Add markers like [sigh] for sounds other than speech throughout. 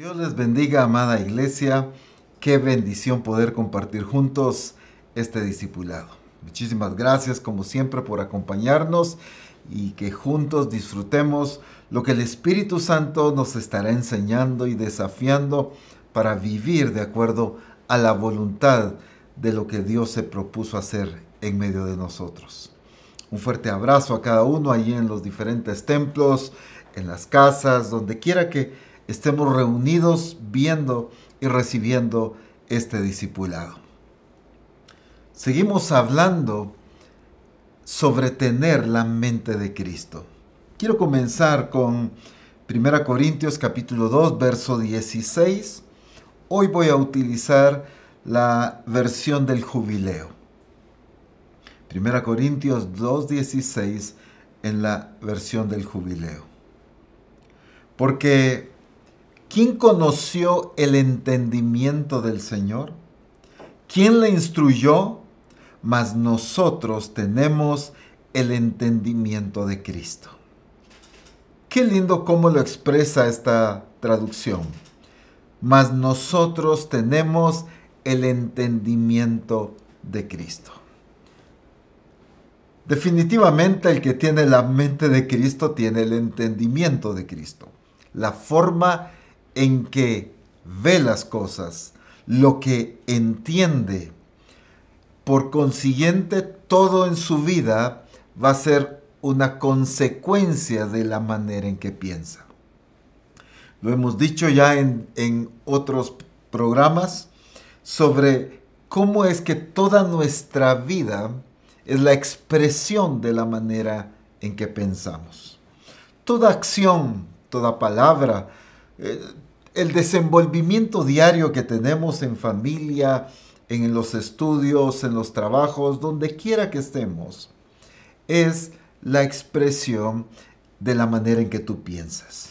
Dios les bendiga, amada iglesia. Qué bendición poder compartir juntos este discipulado. Muchísimas gracias, como siempre, por acompañarnos y que juntos disfrutemos lo que el Espíritu Santo nos estará enseñando y desafiando para vivir de acuerdo a la voluntad de lo que Dios se propuso hacer en medio de nosotros. Un fuerte abrazo a cada uno allí en los diferentes templos, en las casas, donde quiera que estemos reunidos viendo y recibiendo este discipulado. Seguimos hablando sobre tener la mente de Cristo. Quiero comenzar con 1 Corintios capítulo 2, verso 16. Hoy voy a utilizar la versión del jubileo. 1 Corintios 2, 16 en la versión del jubileo. Porque ¿Quién conoció el entendimiento del Señor? ¿Quién le instruyó? Mas nosotros tenemos el entendimiento de Cristo. Qué lindo cómo lo expresa esta traducción. Mas nosotros tenemos el entendimiento de Cristo. Definitivamente el que tiene la mente de Cristo tiene el entendimiento de Cristo. La forma en que ve las cosas, lo que entiende. Por consiguiente, todo en su vida va a ser una consecuencia de la manera en que piensa. Lo hemos dicho ya en, en otros programas sobre cómo es que toda nuestra vida es la expresión de la manera en que pensamos. Toda acción, toda palabra, el desenvolvimiento diario que tenemos en familia, en los estudios, en los trabajos, donde quiera que estemos, es la expresión de la manera en que tú piensas.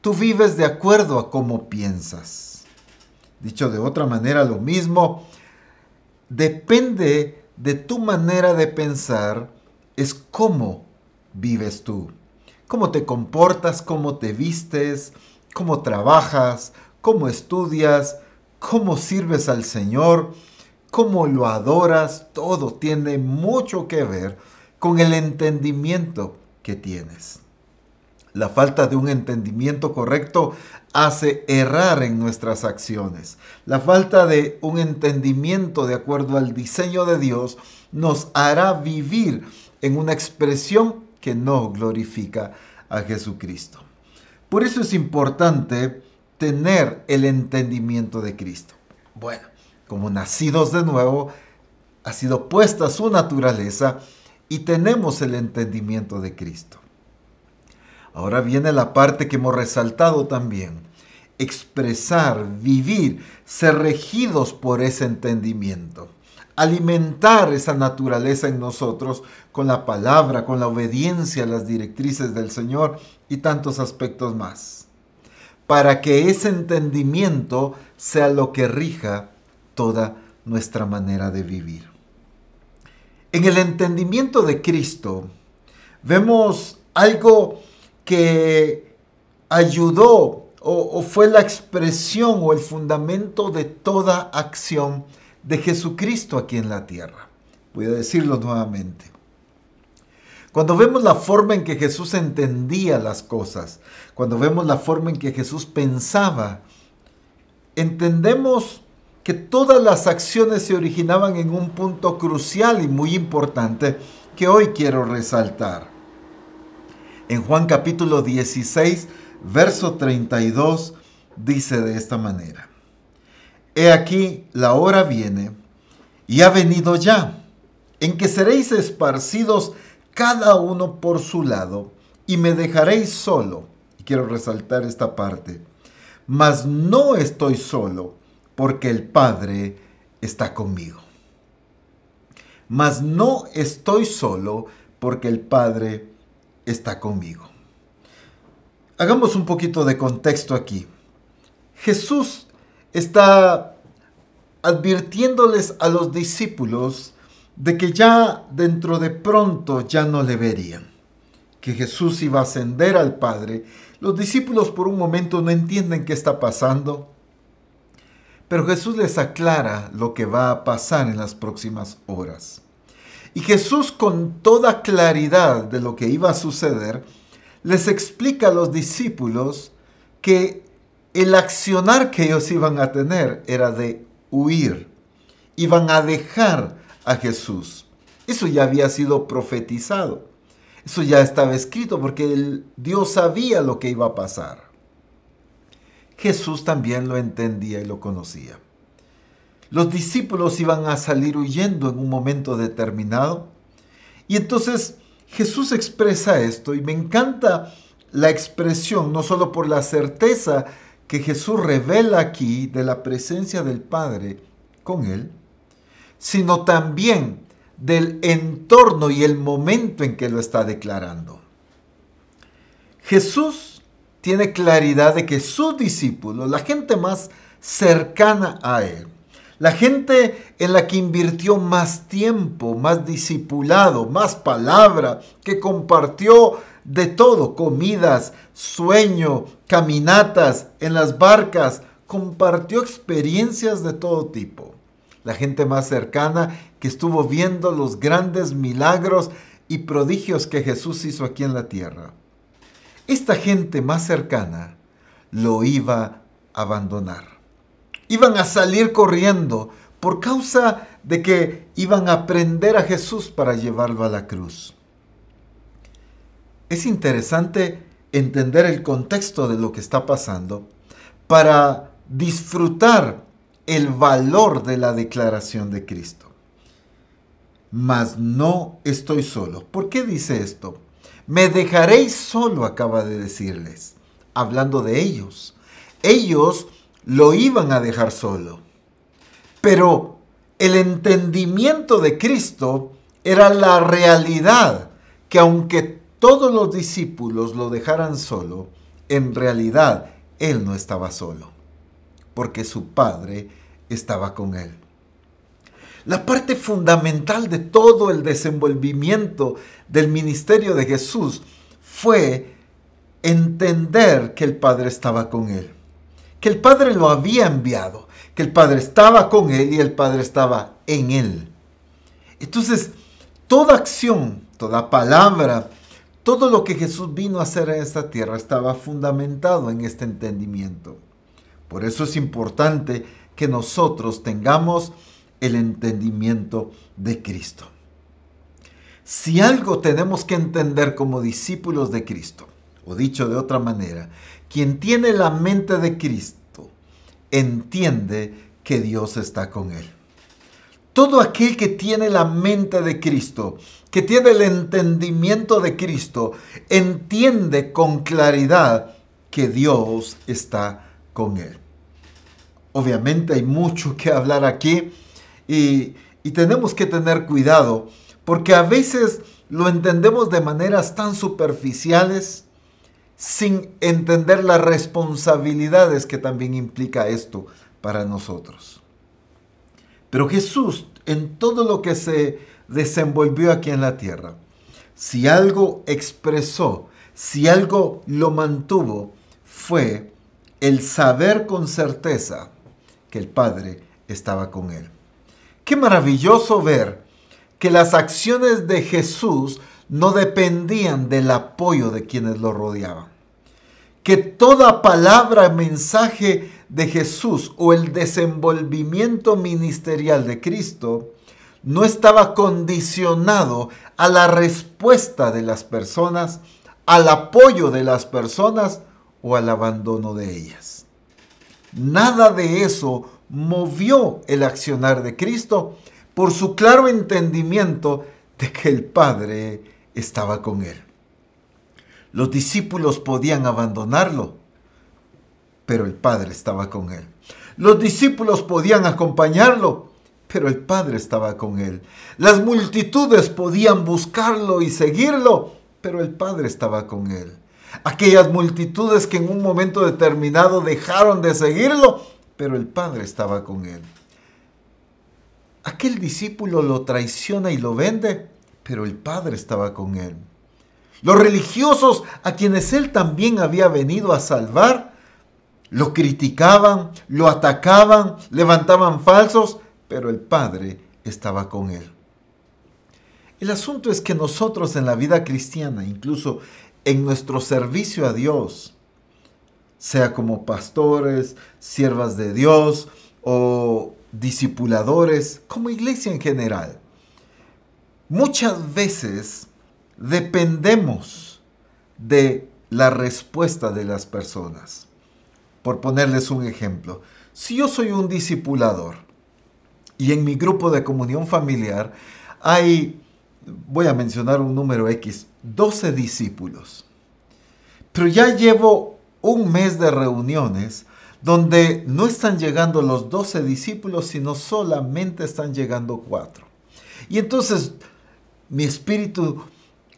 Tú vives de acuerdo a cómo piensas. Dicho de otra manera, lo mismo, depende de tu manera de pensar, es cómo vives tú. Cómo te comportas, cómo te vistes, cómo trabajas, cómo estudias, cómo sirves al Señor, cómo lo adoras, todo tiene mucho que ver con el entendimiento que tienes. La falta de un entendimiento correcto hace errar en nuestras acciones. La falta de un entendimiento de acuerdo al diseño de Dios nos hará vivir en una expresión que no glorifica a Jesucristo. Por eso es importante tener el entendimiento de Cristo. Bueno, como nacidos de nuevo, ha sido puesta su naturaleza y tenemos el entendimiento de Cristo. Ahora viene la parte que hemos resaltado también. Expresar, vivir, ser regidos por ese entendimiento. Alimentar esa naturaleza en nosotros con la palabra, con la obediencia a las directrices del Señor y tantos aspectos más, para que ese entendimiento sea lo que rija toda nuestra manera de vivir. En el entendimiento de Cristo vemos algo que ayudó o, fue la expresión o el fundamento de toda acción de Jesucristo aquí en la tierra. Voy a decirlo nuevamente. Cuando vemos la forma en que Jesús entendía las cosas, cuando vemos la forma en que Jesús pensaba, entendemos que todas las acciones se originaban en un punto crucial y muy importante que hoy quiero resaltar. En Juan capítulo 16, verso 32, dice de esta manera, He aquí, la hora viene, y ha venido ya, en que seréis esparcidos cada uno por su lado, y me dejaréis solo. Y quiero resaltar esta parte. Mas no estoy solo, porque el Padre está conmigo. Mas no estoy solo, porque el Padre está conmigo. Hagamos un poquito de contexto aquí. Jesús está advirtiéndoles a los discípulos de que ya dentro de pronto ya no le verían, que Jesús iba a ascender al Padre Los discípulos por un momento no entienden qué está pasando, pero Jesús les aclara lo que va a pasar en las próximas horas. Y Jesús con toda claridad de lo que iba a suceder, les explica a los discípulos que el accionar que ellos iban a tener era de huir. Iban a dejar a Jesús. Eso ya había sido profetizado. Eso ya estaba escrito porque Dios sabía lo que iba a pasar. Jesús también lo entendía y lo conocía. Los discípulos iban a salir huyendo en un momento determinado. Y entonces Jesús expresa esto y me encanta la expresión, no solo por la certeza que Jesús revela aquí de la presencia del Padre con él, sino también del entorno y el momento en que lo está declarando. Jesús tiene claridad de que sus discípulos, la gente más cercana a él, la gente en la que invirtió más tiempo, más discipulado, más palabra, que compartió de todo, comidas, sueño, caminatas en las barcas, compartió experiencias de todo tipo. La gente más cercana que estuvo viendo los grandes milagros y prodigios que Jesús hizo aquí en la tierra. Esta gente más cercana lo iba a abandonar. Iban a salir corriendo por causa de que iban a prender a Jesús para llevarlo a la cruz. Es interesante entender el contexto de lo que está pasando para disfrutar el valor de la declaración de Cristo. Mas no estoy solo. ¿Por qué dice esto? Me dejaréis solo, acaba de decirles, hablando de ellos. Ellos lo iban a dejar solo. Pero el entendimiento de Cristo era la realidad que aunque todos los discípulos lo dejaran solo, en realidad Él no estaba solo porque su Padre estaba con él. La parte fundamental de todo el desenvolvimiento del ministerio de Jesús fue entender que el Padre estaba con él, que el Padre lo había enviado, que el Padre estaba con él y el Padre estaba en él. Entonces, toda acción, toda palabra, todo lo que Jesús vino a hacer en esta tierra estaba fundamentado en este entendimiento. Por eso es importante que nosotros tengamos el entendimiento de Cristo. Si algo tenemos que entender como discípulos de Cristo, o dicho de otra manera, quien tiene la mente de Cristo entiende que Dios está con él. Todo aquel que tiene la mente de Cristo, que tiene el entendimiento de Cristo, entiende con claridad que Dios está con él. Obviamente hay mucho que hablar aquí y, y tenemos que tener cuidado porque a veces lo entendemos de maneras tan superficiales sin entender las responsabilidades que también implica esto para nosotros. Pero Jesús, en todo lo que se desenvolvió aquí en la tierra, si algo expresó, si algo lo mantuvo, fue el saber con certeza que el Padre estaba con él. Qué maravilloso ver que las acciones de Jesús no dependían del apoyo de quienes lo rodeaban. Que toda palabra, mensaje de Jesús o el desenvolvimiento ministerial de Cristo no estaba condicionado a la respuesta de las personas, al apoyo de las personas o al abandono de ellas. Nada de eso movió el accionar de Cristo por su claro entendimiento de que el Padre estaba con él. Los discípulos podían abandonarlo, pero el Padre estaba con él. Los discípulos podían acompañarlo, pero el Padre estaba con él. Las multitudes podían buscarlo y seguirlo, pero el Padre estaba con él aquellas multitudes que en un momento determinado dejaron de seguirlo, pero el Padre estaba con él. Aquel discípulo lo traiciona y lo vende, pero el Padre estaba con él. Los religiosos a quienes él también había venido a salvar, lo criticaban, lo atacaban, levantaban falsos, pero el Padre estaba con él. El asunto es que nosotros en la vida cristiana, incluso en nuestro servicio a Dios, sea como pastores, siervas de Dios o discipuladores, como iglesia en general, muchas veces dependemos de la respuesta de las personas. Por ponerles un ejemplo, si yo soy un discipulador y en mi grupo de comunión familiar hay voy a mencionar un número X, 12 discípulos. Pero ya llevo un mes de reuniones donde no están llegando los 12 discípulos, sino solamente están llegando cuatro. Y entonces mi espíritu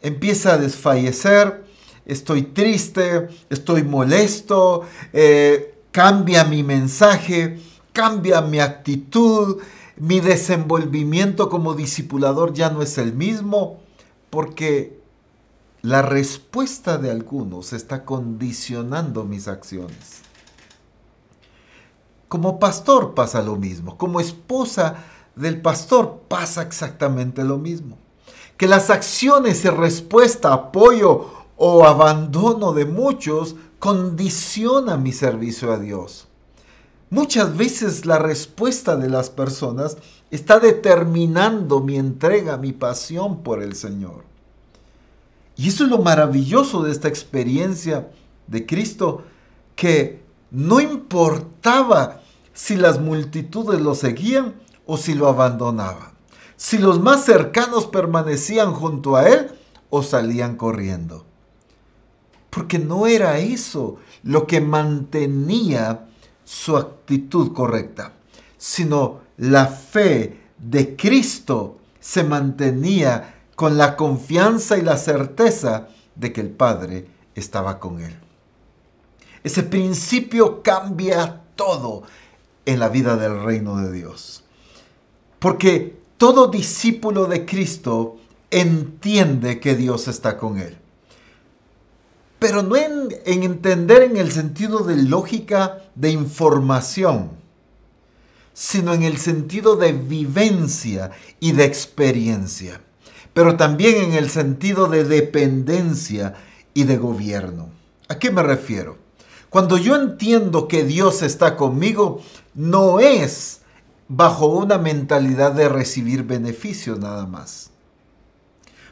empieza a desfallecer, estoy triste, estoy molesto, eh, cambia mi mensaje, cambia mi actitud, mi desenvolvimiento como discipulador ya no es el mismo porque la respuesta de algunos está condicionando mis acciones. Como pastor pasa lo mismo, como esposa del pastor pasa exactamente lo mismo. Que las acciones y respuesta, apoyo o abandono de muchos condiciona mi servicio a Dios. Muchas veces la respuesta de las personas está determinando mi entrega, mi pasión por el Señor. Y eso es lo maravilloso de esta experiencia de Cristo, que no importaba si las multitudes lo seguían o si lo abandonaban, si los más cercanos permanecían junto a él o salían corriendo. Porque no era eso lo que mantenía su actitud correcta, sino la fe de Cristo se mantenía con la confianza y la certeza de que el Padre estaba con él. Ese principio cambia todo en la vida del reino de Dios. Porque todo discípulo de Cristo entiende que Dios está con él pero no en, entender en el sentido de lógica de información, sino en el sentido de vivencia y de experiencia, pero también en el sentido de dependencia y de gobierno. ¿A qué me refiero? Cuando yo entiendo que Dios está conmigo, no es bajo una mentalidad de recibir beneficios nada más.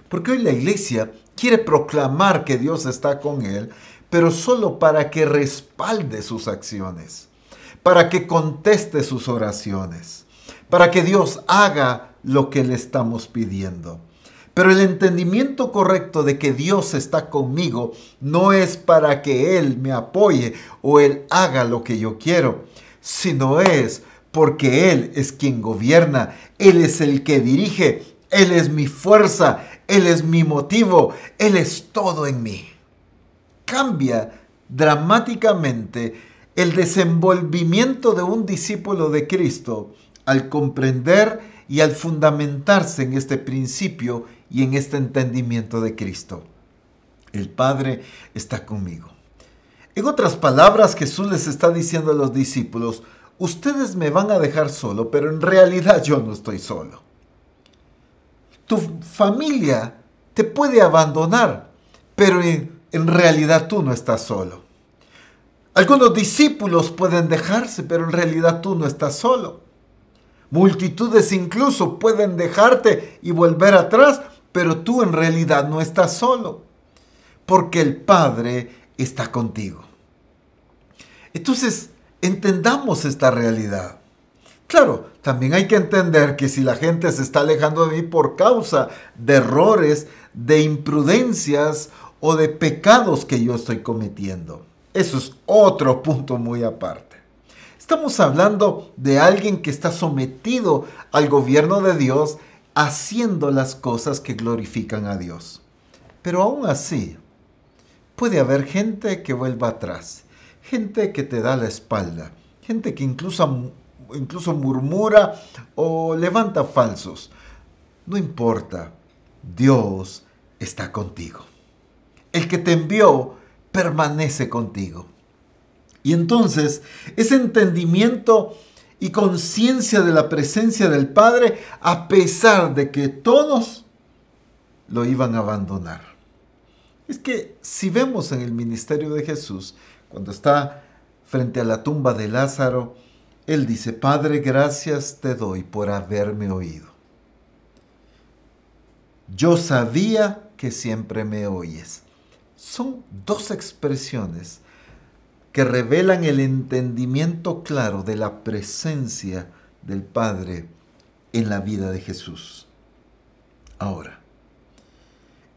Porque hoy la iglesia quiere proclamar que Dios está con él, pero solo para que respalde sus acciones, para que conteste sus oraciones, para que Dios haga lo que le estamos pidiendo. Pero el entendimiento correcto de que Dios está conmigo no es para que Él me apoye o Él haga lo que yo quiero, sino es porque Él es quien gobierna, Él es el que dirige, Él es mi fuerza, él es mi motivo, Él es todo en mí. Cambia dramáticamente el desenvolvimiento de un discípulo de Cristo al comprender y al fundamentarse en este principio y en este entendimiento de Cristo. El Padre está conmigo. En otras palabras, Jesús les está diciendo a los discípulos, ustedes me van a dejar solo, pero en realidad yo no estoy solo. Tu familia te puede abandonar, pero en, realidad tú no estás solo. Algunos discípulos pueden dejarse, pero en realidad tú no estás solo. Multitudes incluso pueden dejarte y volver atrás, pero tú en realidad no estás solo, porque el Padre está contigo. Entonces, entendamos esta realidad. Claro, también hay que entender que si la gente se está alejando de mí por causa de errores, de imprudencias o de pecados que yo estoy cometiendo. Eso es otro punto muy aparte. Estamos hablando de alguien que está sometido al gobierno de Dios haciendo las cosas que glorifican a Dios. Pero aún así, puede haber gente que vuelva atrás, gente que te da la espalda, gente que incluso incluso murmura o levanta falsos. No importa, Dios está contigo. el que te envió, permanece contigo. Y entonces ese entendimiento y conciencia de la presencia del Padre, a pesar de que todos lo iban a abandonar. Es que si vemos en el ministerio de Jesús, cuando está frente a la tumba de Lázaro, él dice, Padre, gracias te doy por haberme oído. Yo sabía que siempre me oyes. Son dos expresiones que revelan el entendimiento claro de la presencia del Padre en la vida de Jesús. Ahora,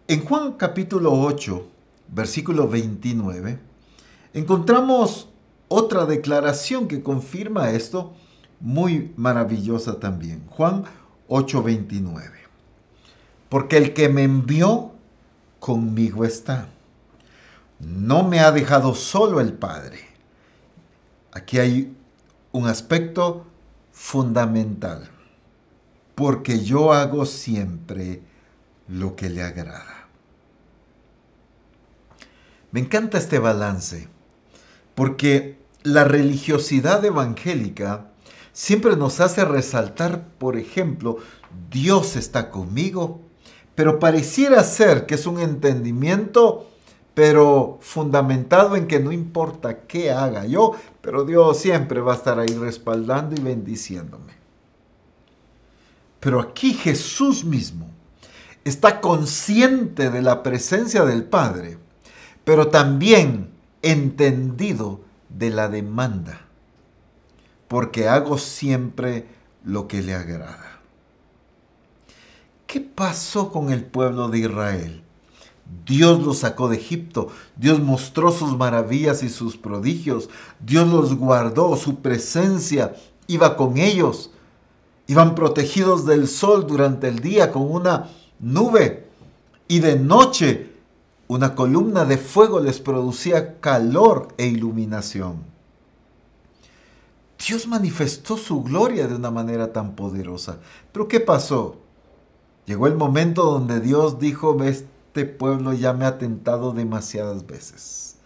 en Juan capítulo 8, versículo 29, encontramos otra declaración que confirma esto, muy maravillosa también. Juan 8:29. Porque el que me envió conmigo está. No me ha dejado solo el Padre. Aquí hay un aspecto fundamental. Porque yo hago siempre lo que le agrada. Me encanta este balance. Porque la religiosidad evangélica siempre nos hace resaltar, por ejemplo, Dios está conmigo, pero pareciera ser que es un entendimiento, pero fundamentado en que no importa qué haga yo, pero Dios siempre va a estar ahí respaldando y bendiciéndome. Pero aquí Jesús mismo está consciente de la presencia del Padre, pero también entendido de la demanda, porque hago siempre lo que le agrada. ¿Qué pasó con el pueblo de Israel? Dios los sacó de Egipto, Dios mostró sus maravillas y sus prodigios, Dios los guardó, su presencia iba con ellos, iban protegidos del sol durante el día con una nube y de noche una columna de fuego les producía calor e iluminación. Dios manifestó su gloria de una manera tan poderosa. Pero ¿qué pasó? Llegó el momento donde Dios dijo, este pueblo ya me ha tentado demasiadas veces.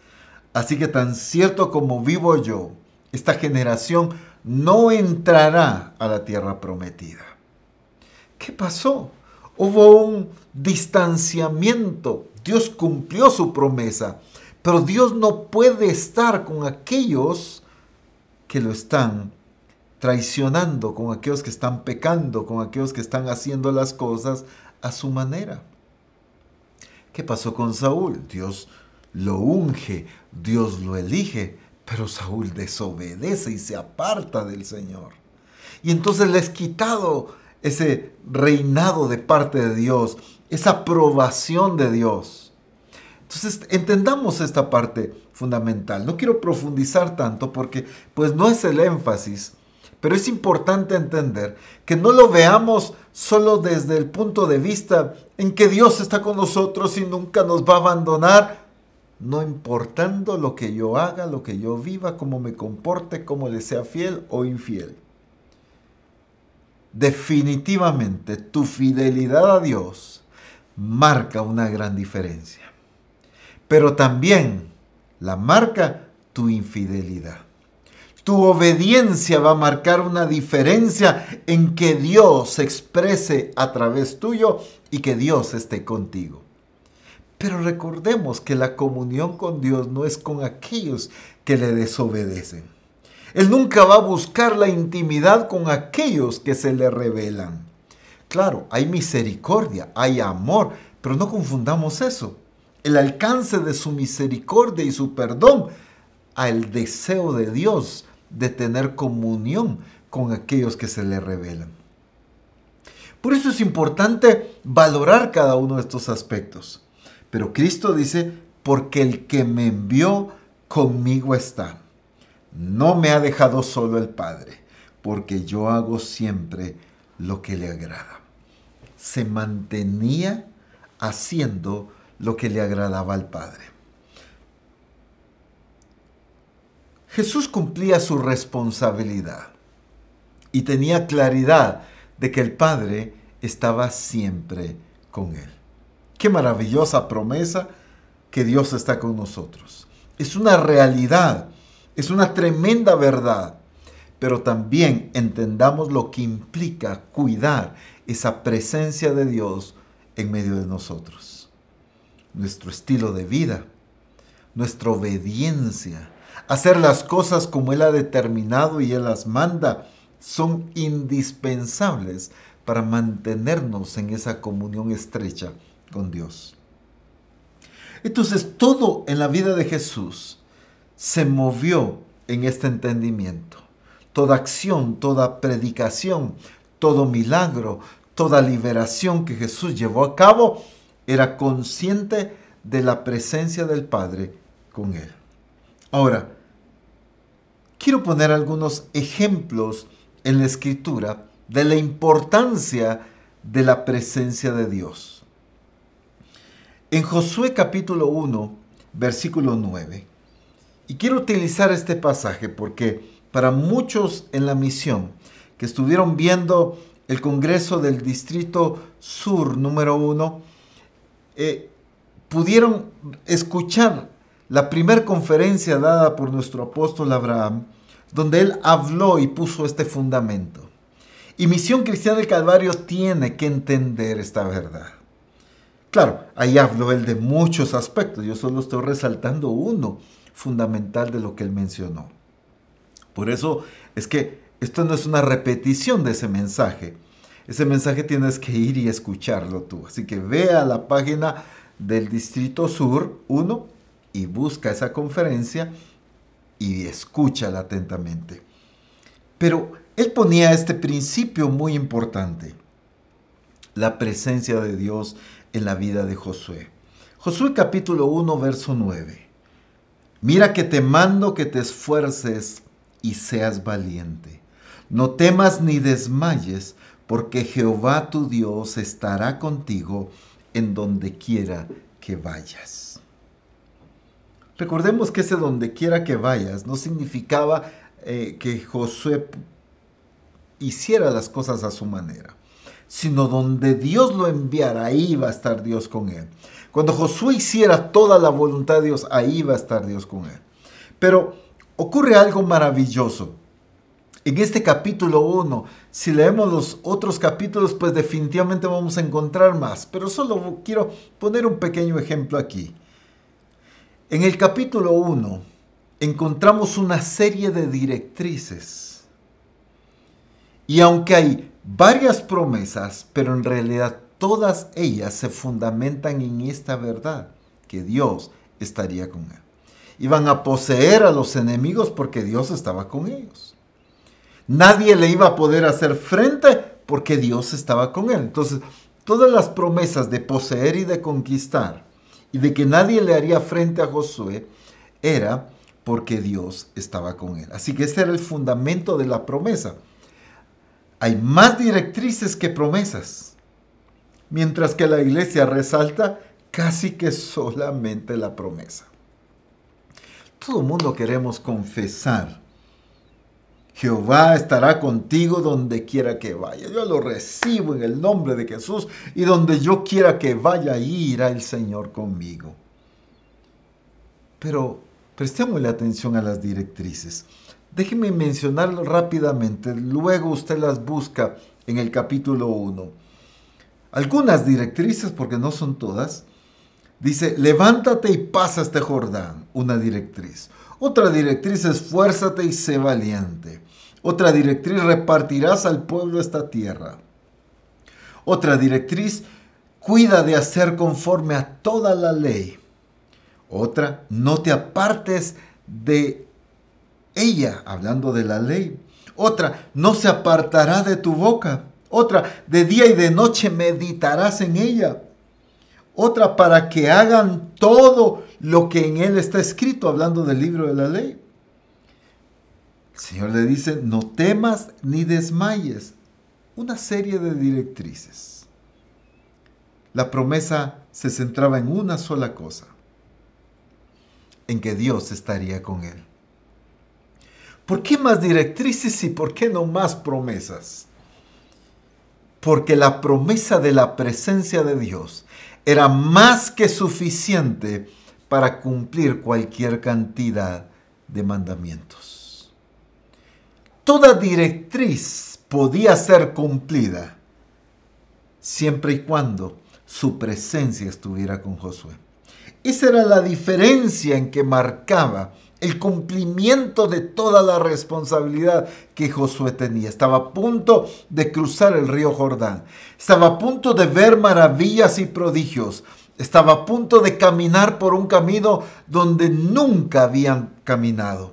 Así que tan cierto como vivo yo, esta generación no entrará a la tierra prometida. ¿Qué pasó? Hubo un distanciamiento Dios cumplió su promesa, pero Dios no puede estar con aquellos que lo están traicionando, con aquellos que están pecando, con aquellos que están haciendo las cosas a su manera. ¿Qué pasó con Saúl? Dios lo unge, Dios lo elige, pero Saúl desobedece y se aparta del Señor. Y entonces le es quitado ese reinado de parte de Dios esa aprobación de Dios. Entonces, entendamos esta parte fundamental. No quiero profundizar tanto porque pues no es el énfasis, pero es importante entender que no lo veamos solo desde el punto de vista en que Dios está con nosotros y nunca nos va a abandonar, no importando lo que yo haga, lo que yo viva, cómo me comporte, cómo le sea fiel o infiel. Definitivamente tu fidelidad a Dios marca una gran diferencia. Pero también la marca tu infidelidad. Tu obediencia va a marcar una diferencia en que Dios se exprese a través tuyo y que Dios esté contigo. Pero recordemos que la comunión con Dios no es con aquellos que le desobedecen. Él nunca va a buscar la intimidad con aquellos que se le rebelan. Claro, hay misericordia, hay amor, pero no confundamos eso. El alcance de su misericordia y su perdón al deseo de Dios de tener comunión con aquellos que se le revelan. Por eso es importante valorar cada uno de estos aspectos. Pero Cristo dice, porque el que me envió conmigo está. No me ha dejado solo el Padre, porque yo hago siempre lo que le agrada se mantenía haciendo lo que le agradaba al Padre. Jesús cumplía su responsabilidad y tenía claridad de que el Padre estaba siempre con él. Qué maravillosa promesa que Dios está con nosotros. Es una realidad, es una tremenda verdad, pero también entendamos lo que implica cuidar esa presencia de Dios en medio de nosotros. Nuestro estilo de vida, nuestra obediencia, hacer las cosas como Él ha determinado y Él las manda, son indispensables para mantenernos en esa comunión estrecha con Dios. Entonces todo en la vida de Jesús se movió en este entendimiento. Toda acción, toda predicación, todo milagro, toda liberación que Jesús llevó a cabo era consciente de la presencia del Padre con él. Ahora, quiero poner algunos ejemplos en la escritura de la importancia de la presencia de Dios. En Josué capítulo 1, versículo 9, y quiero utilizar este pasaje porque para muchos en la misión que estuvieron viendo el Congreso del Distrito Sur número 1, eh, pudieron escuchar la primera conferencia dada por nuestro apóstol Abraham, donde él habló y puso este fundamento. Y Misión Cristiana del Calvario tiene que entender esta verdad. Claro, ahí habló él de muchos aspectos, yo solo estoy resaltando uno fundamental de lo que él mencionó. Por eso es que esto no es una repetición de ese mensaje. Ese mensaje tienes que ir y escucharlo tú. Así que ve a la página del Distrito Sur 1 y busca esa conferencia y escúchala atentamente. Pero él ponía este principio muy importante, la presencia de Dios en la vida de Josué. Josué capítulo 1, verso 9. Mira que te mando que te esfuerces y seas valiente. No temas ni desmayes, porque Jehová tu Dios estará contigo en donde quiera que vayas. Recordemos que ese donde quiera que vayas no significaba eh, que Josué hiciera las cosas a su manera, sino donde Dios lo enviara, ahí va a estar Dios con él. Cuando Josué hiciera toda la voluntad de Dios, ahí va a estar Dios con él. Pero ocurre algo maravilloso. En este capítulo 1, si leemos los otros capítulos, pues definitivamente vamos a encontrar más, pero solo quiero poner un pequeño ejemplo aquí. En el capítulo 1 encontramos una serie de directrices y aunque hay varias promesas, pero en realidad todas ellas se fundamentan en esta verdad, que Dios estaría con él. Iban a poseer a los enemigos porque Dios estaba con ellos. Nadie le iba a poder hacer frente porque Dios estaba con él. Entonces, todas las promesas de poseer y de conquistar y de que nadie le haría frente a Josué era porque Dios estaba con él. Así que ese era el fundamento de la promesa hay más directrices que promesas, mientras que la iglesia resalta casi que solamente la promesa. Todo el mundo queremos confesar. Jehová estará contigo donde quiera que vaya. Yo lo recibo en el nombre de Jesús y donde yo quiera que vaya, ahí irá el Señor conmigo. Pero prestémosle atención a las directrices. Déjeme mencionarlo rápidamente, luego usted las busca en el capítulo 1. Algunas directrices, porque no son todas, dice, levántate y pasa este Jordán, una directriz. Otra directriz, esfuérzate y sé valiente. Otra directriz, repartirás al pueblo esta tierra. Otra directriz, cuida de hacer conforme a toda la ley. Otra, no te apartes de ella, hablando de la ley. Otra, no se apartará de tu boca. Otra, de día y de noche meditarás en ella. Otra, para que hagan todo lo que en él está escrito, hablando del libro de la ley. El Señor le dice, no temas ni desmayes. Una serie de directrices. La promesa se centraba en una sola cosa, en que Dios estaría con él. ¿Por qué más directrices y por qué no más promesas? Porque la promesa de la presencia de Dios era más que suficiente para cumplir cualquier cantidad de mandamientos. Toda directriz podía ser cumplida siempre y cuando su presencia estuviera con Josué. Esa era la diferencia en que marcaba el cumplimiento de toda la responsabilidad que Josué tenía. Estaba a punto de cruzar el río Jordán. Estaba a punto de ver maravillas y prodigios. Estaba a punto de caminar por un camino donde nunca habían caminado.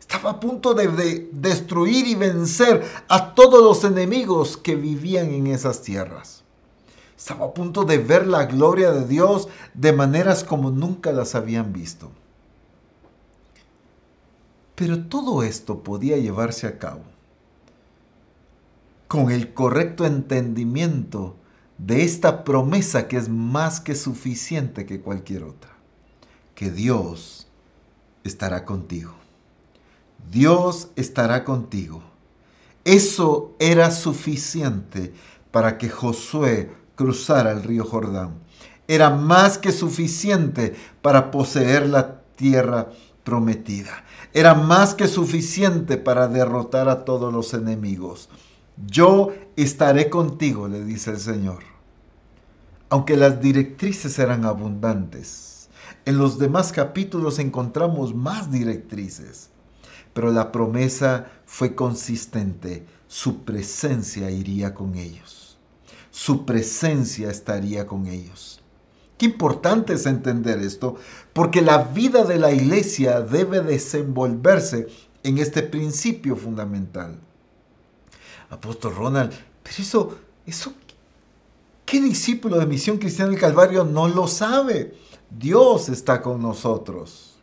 Estaba a punto de, de, destruir y vencer a todos los enemigos que vivían en esas tierras. Estaba a punto de ver la gloria de Dios de maneras como nunca las habían visto. Pero todo esto podía llevarse a cabo con el correcto entendimiento de esta promesa que es más que suficiente que cualquier otra, que Dios estará contigo. Dios estará contigo. Eso era suficiente para que Josué cruzara el río Jordán. Era más que suficiente para poseer la tierra prometida. Era más que suficiente para derrotar a todos los enemigos. Yo estaré contigo, le dice el Señor. Aunque las directrices eran abundantes, en los demás capítulos encontramos más directrices, pero la promesa fue consistente. Su presencia iría con ellos. Su presencia estaría con ellos. Qué importante es entender esto, porque la vida de la iglesia debe desenvolverse en este principio fundamental. Apóstol Ronald, pero eso, eso, ¿qué discípulo de Misión Cristiana del Calvario no lo sabe? Dios está con nosotros.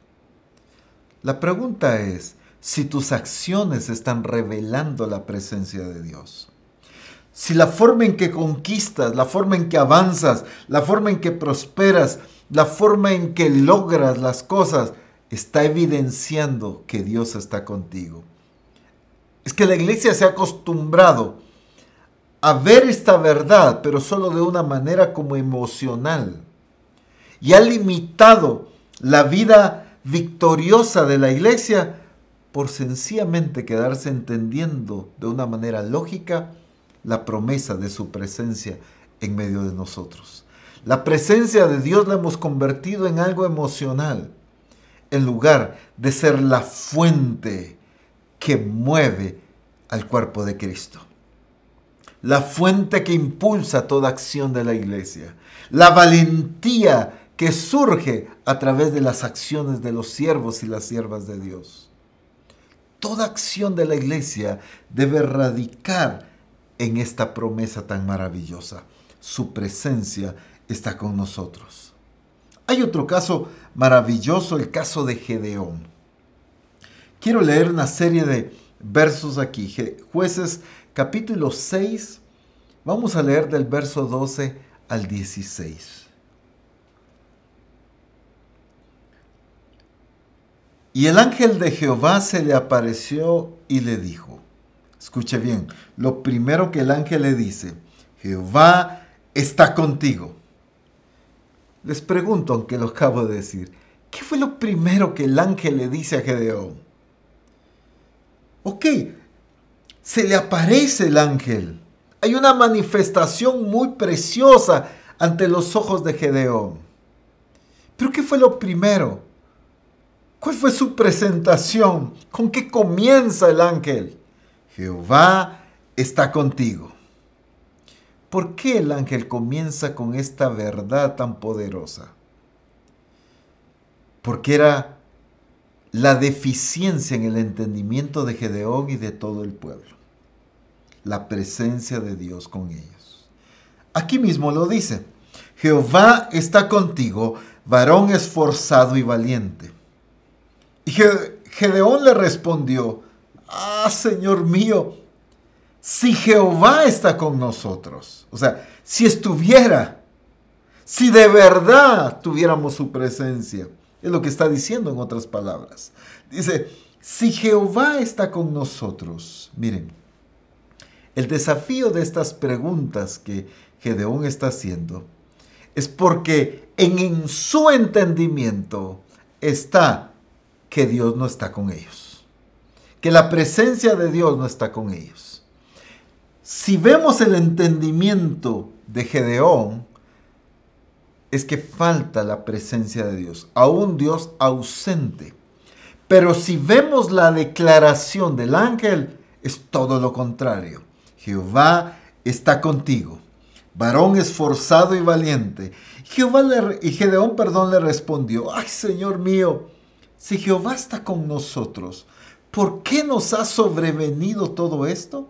La pregunta es si tus acciones están revelando la presencia de Dios si la forma en que conquistas, la forma en que avanzas, la forma en que prosperas, la forma en que logras las cosas, está evidenciando que Dios está contigo. Es que la iglesia se ha acostumbrado a ver esta verdad, pero solo de una manera como emocional. Y ha limitado la vida victoriosa de la iglesia por sencillamente quedarse entendiendo de una manera lógica la promesa de su presencia en medio de nosotros. La presencia de Dios la hemos convertido en algo emocional, en lugar de ser la fuente que mueve al cuerpo de Cristo. La fuente que impulsa toda acción de la iglesia. La valentía que surge a través de las acciones de los siervos y las siervas de Dios. Toda acción de la iglesia debe radicar en esta promesa tan maravillosa. Su presencia está con nosotros. Hay otro caso maravilloso, el caso de Gedeón. Quiero leer una serie de versos aquí. Jueces capítulo 6, vamos a leer del verso 12 al 16. Y el ángel de Jehová se le apareció y le dijo, Escuche bien, lo primero que el ángel le dice, Jehová está contigo. Les pregunto, aunque lo acabo de decir, ¿qué fue lo primero que el ángel le dice a Gedeón? Ok, se le aparece el ángel. Hay una manifestación muy preciosa ante los ojos de Gedeón. Pero ¿qué fue lo primero? ¿Cuál fue su presentación? ¿Con qué comienza el ángel? Jehová está contigo. ¿Por qué el ángel comienza con esta verdad tan poderosa? Porque era la deficiencia en el entendimiento de Gedeón y de todo el pueblo. La presencia de Dios con ellos. Aquí mismo lo dice. Jehová está contigo, varón esforzado y valiente. Y Gedeón le respondió, ah, Señor mío, si Jehová está con nosotros, o sea, si estuviera, si de verdad tuviéramos su presencia, es lo que está diciendo en otras palabras. Dice, si Jehová está con nosotros, miren, el desafío de estas preguntas que Gedeón está haciendo es porque en, en su entendimiento está que Dios no está con ellos, que la presencia de Dios no está con ellos. Si vemos el entendimiento de Gedeón, es que falta la presencia de Dios, a un Dios ausente. Pero si vemos la declaración del ángel, es todo lo contrario. Jehová está contigo, varón esforzado y valiente. Jehová y Gedeón, perdón, le respondió, ay Señor mío, si Jehová está con nosotros, ¿por qué nos ha sobrevenido todo esto?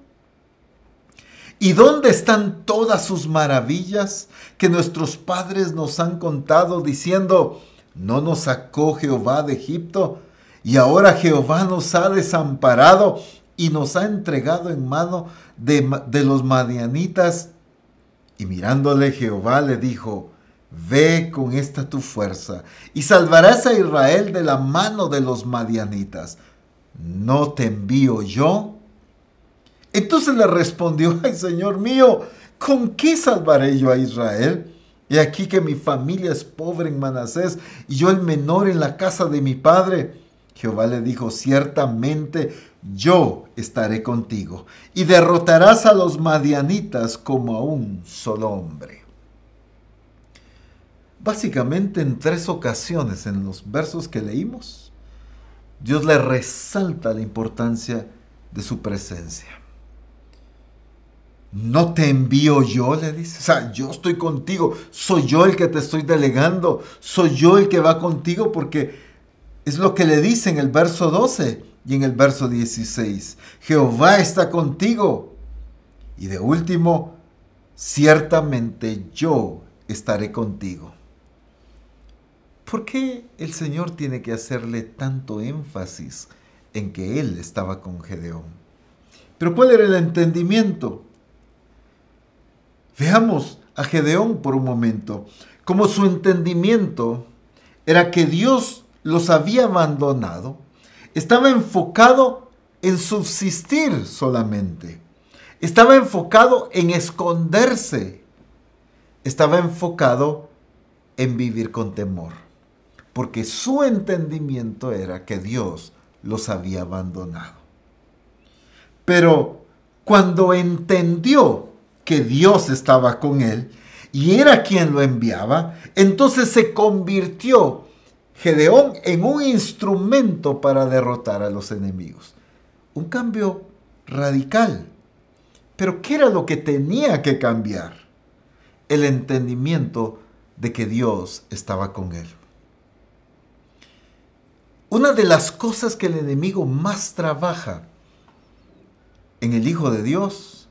¿Y dónde están todas sus maravillas que nuestros padres nos han contado diciendo, no nos sacó Jehová de Egipto? Y ahora Jehová nos ha desamparado y nos ha entregado en mano de, de los madianitas. Y mirándole Jehová le dijo, Ve con esta tu fuerza y salvarás a Israel de la mano de los madianitas. ¿No te envío yo? Entonces le respondió, ay Señor mío, ¿con qué salvaré yo a Israel? Y aquí que mi familia es pobre en Manasés y yo el menor en la casa de mi padre. Jehová le dijo, ciertamente yo estaré contigo y derrotarás a los madianitas como a un solo hombre. Básicamente en tres ocasiones en los versos que leímos, Dios le resalta la importancia de su presencia. No te envío yo, le dice. O sea, yo estoy contigo. Soy yo el que te estoy delegando. Soy yo el que va contigo porque es lo que le dice en el verso 12 y en el verso 16. Jehová está contigo. Y de último, ciertamente yo estaré contigo. ¿Por qué el Señor tiene que hacerle tanto énfasis en que Él estaba con Gedeón? Pero ¿cuál era el entendimiento? Veamos a Gedeón por un momento, como su entendimiento era que Dios los había abandonado, estaba enfocado en subsistir solamente, estaba enfocado en esconderse, estaba enfocado en vivir con temor porque su entendimiento era que Dios los había abandonado. Pero cuando entendió que Dios estaba con él y era quien lo enviaba, entonces se convirtió Gedeón en un instrumento para derrotar a los enemigos. Un cambio radical. Pero ¿qué era lo que tenía que cambiar? El entendimiento de que Dios estaba con él. Una de las cosas que el enemigo más trabaja en el Hijo de Dios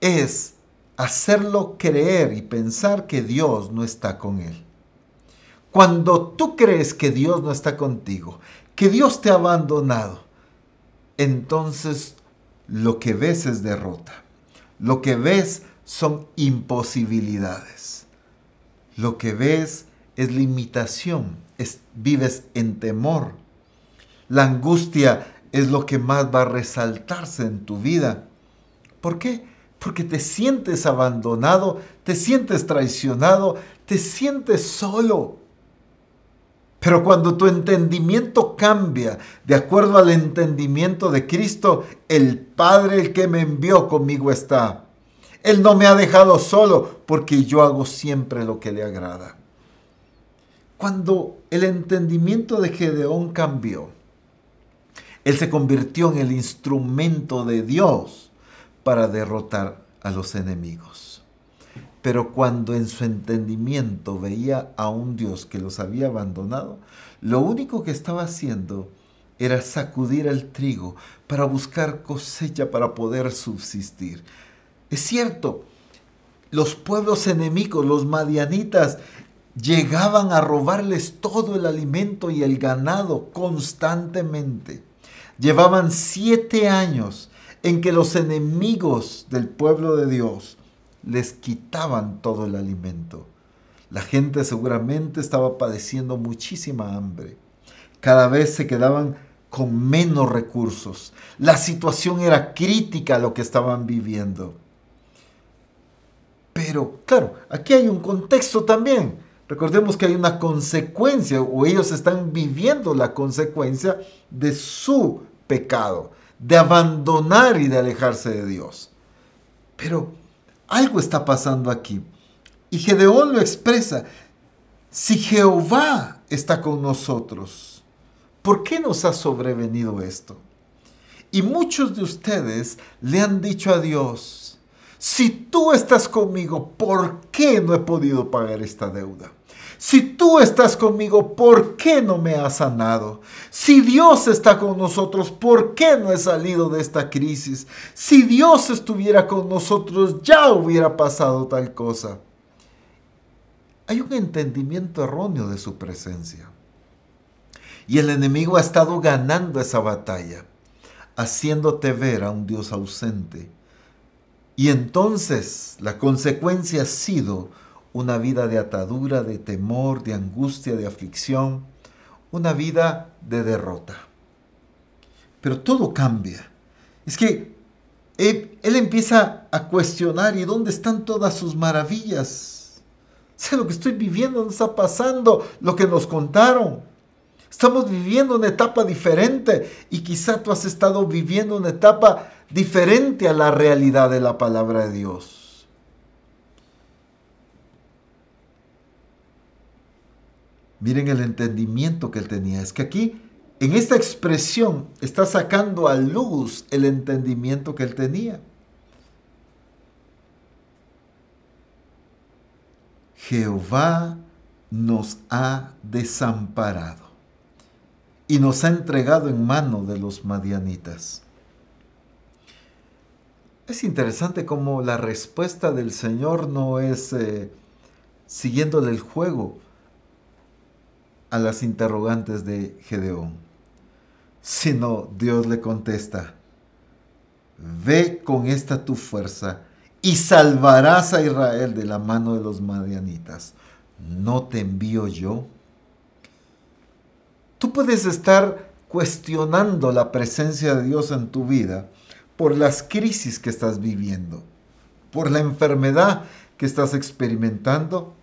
es hacerlo creer y pensar que Dios no está con él. Cuando tú crees que Dios no está contigo, que Dios te ha abandonado, entonces lo que ves es derrota. Lo que ves son imposibilidades. Lo que ves es limitación vives en temor. La angustia es lo que más va a resaltarse en tu vida. ¿Por qué? Porque te sientes abandonado, te sientes traicionado, te sientes solo. Pero cuando tu entendimiento cambia de acuerdo al entendimiento de Cristo, el Padre el que me envió conmigo está. Él no me ha dejado solo porque yo hago siempre lo que le agrada. Cuando el entendimiento de Gedeón cambió, él se convirtió en el instrumento de Dios para derrotar a los enemigos. Pero cuando en su entendimiento veía a un Dios que los había abandonado, lo único que estaba haciendo era sacudir el trigo para buscar cosecha para poder subsistir. Es cierto, los pueblos enemigos, los madianitas, llegaban a robarles todo el alimento y el ganado constantemente. Llevaban siete años en que los enemigos del pueblo de Dios les quitaban todo el alimento. La gente seguramente estaba padeciendo muchísima hambre. Cada vez se quedaban con menos recursos. La situación era crítica lo que estaban viviendo. Pero, claro, aquí hay un contexto también. Recordemos que hay una consecuencia, o ellos están viviendo la consecuencia de su pecado, de abandonar y de alejarse de Dios. Pero algo está pasando aquí. Y Gedeón lo expresa. Si Jehová está con nosotros, ¿por qué nos ha sobrevenido esto? Y muchos de ustedes le han dicho a Dios, si tú estás conmigo, ¿por qué no he podido pagar esta deuda? Si tú estás conmigo, ¿por qué no me has sanado? Si Dios está con nosotros, ¿por qué no he salido de esta crisis? Si Dios estuviera con nosotros, ya hubiera pasado tal cosa. Hay un entendimiento erróneo de su presencia. Y el enemigo ha estado ganando esa batalla, haciéndote ver a un Dios ausente. Y entonces la consecuencia ha sido una vida de atadura, de temor, de angustia, de aflicción, una vida de derrota. Pero todo cambia. Es que él, empieza a cuestionar, ¿y dónde están todas sus maravillas? Sé lo que estoy viviendo, no está pasando lo que nos contaron. Estamos viviendo una etapa diferente y quizá tú has estado viviendo una etapa diferente a la realidad de la palabra de Dios. Miren el entendimiento que él tenía. Es que aquí, en esta expresión, está sacando a luz el entendimiento que él tenía. Jehová nos ha desamparado y nos ha entregado en mano de los madianitas. Es interesante cómo la respuesta del Señor no es eh, siguiéndole el juego, a las interrogantes de Gedeón, sino Dios le contesta, ve con esta tu fuerza y salvarás a Israel de la mano de los madianitas. ¿No te envío yo? Tú puedes estar cuestionando la presencia de Dios en tu vida por las crisis que estás viviendo, por la enfermedad que estás experimentando,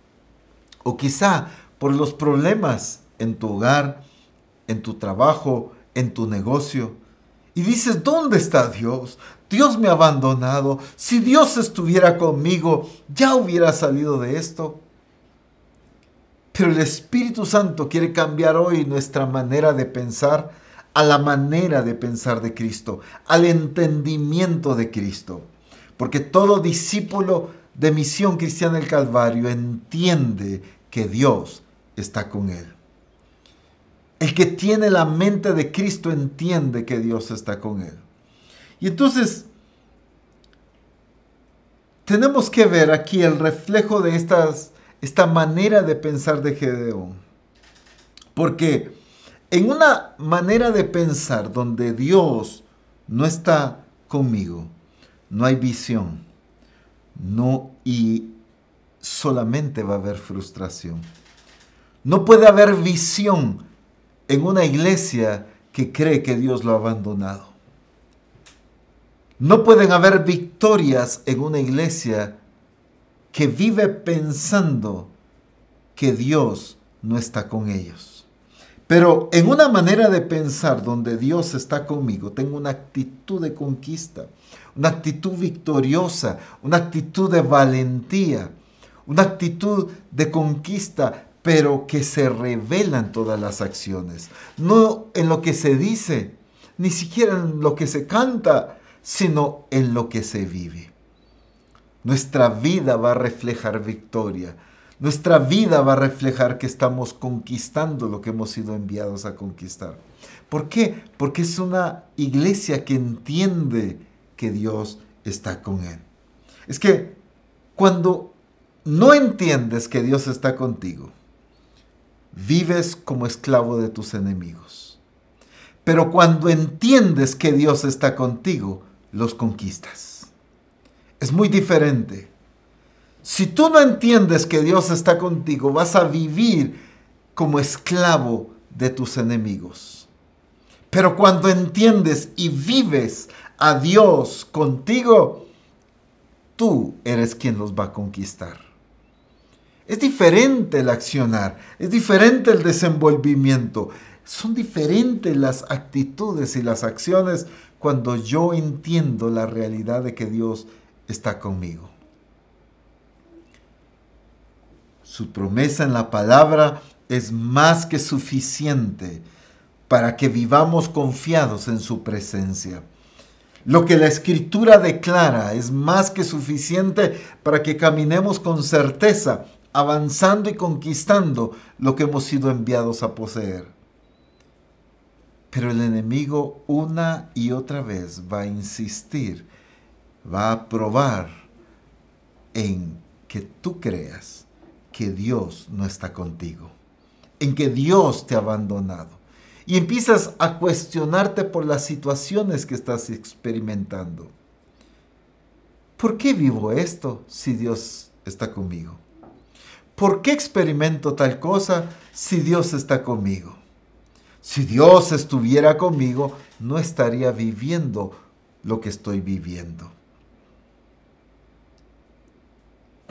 o quizá por los problemas en tu hogar, en tu trabajo, en tu negocio. Y dices, ¿dónde está Dios? Dios me ha abandonado. Si Dios estuviera conmigo, ya hubiera salido de esto. Pero el Espíritu Santo quiere cambiar hoy nuestra manera de pensar a la manera de pensar de Cristo, al entendimiento de Cristo. Porque todo discípulo de misión cristiana del Calvario entiende que Dios está con él. El que tiene la mente de Cristo entiende que Dios está con él. Y entonces, tenemos que ver aquí el reflejo de estas, esta manera de pensar de Gedeón. Porque en una manera de pensar donde Dios no está conmigo, no hay visión, no y solamente va a haber frustración. No puede haber visión en una iglesia que cree que Dios lo ha abandonado. No pueden haber victorias en una iglesia que vive pensando que Dios no está con ellos. Pero en una manera de pensar donde Dios está conmigo, tengo una actitud de conquista, una actitud victoriosa, una actitud de valentía, una actitud de conquista pero que se revelan todas las acciones, no en lo que se dice, ni siquiera en lo que se canta, sino en lo que se vive. Nuestra vida va a reflejar victoria. Nuestra vida va a reflejar que estamos conquistando lo que hemos sido enviados a conquistar. ¿Por qué? Porque es una iglesia que entiende que Dios está con él. Es que cuando no entiendes que Dios está contigo, vives como esclavo de tus enemigos. Pero cuando entiendes que Dios está contigo, los conquistas. Es muy diferente. Si tú no entiendes que Dios está contigo, vas a vivir como esclavo de tus enemigos. Pero cuando entiendes y vives a Dios contigo, tú eres quien los va a conquistar. Es diferente el accionar, es diferente el desenvolvimiento, son diferentes las actitudes y las acciones cuando yo entiendo la realidad de que Dios está conmigo. Su promesa en la palabra es más que suficiente para que vivamos confiados en su presencia. Lo que la escritura declara es más que suficiente para que caminemos con certeza, avanzando y conquistando lo que hemos sido enviados a poseer. Pero el enemigo una y otra vez va a insistir, va a probar en que tú creas que Dios no está contigo, en que Dios te ha abandonado. Y empiezas a cuestionarte por las situaciones que estás experimentando. ¿Por qué vivo esto si Dios está conmigo? ¿Por qué experimento tal cosa si Dios está conmigo? Si Dios estuviera conmigo, no estaría viviendo lo que estoy viviendo.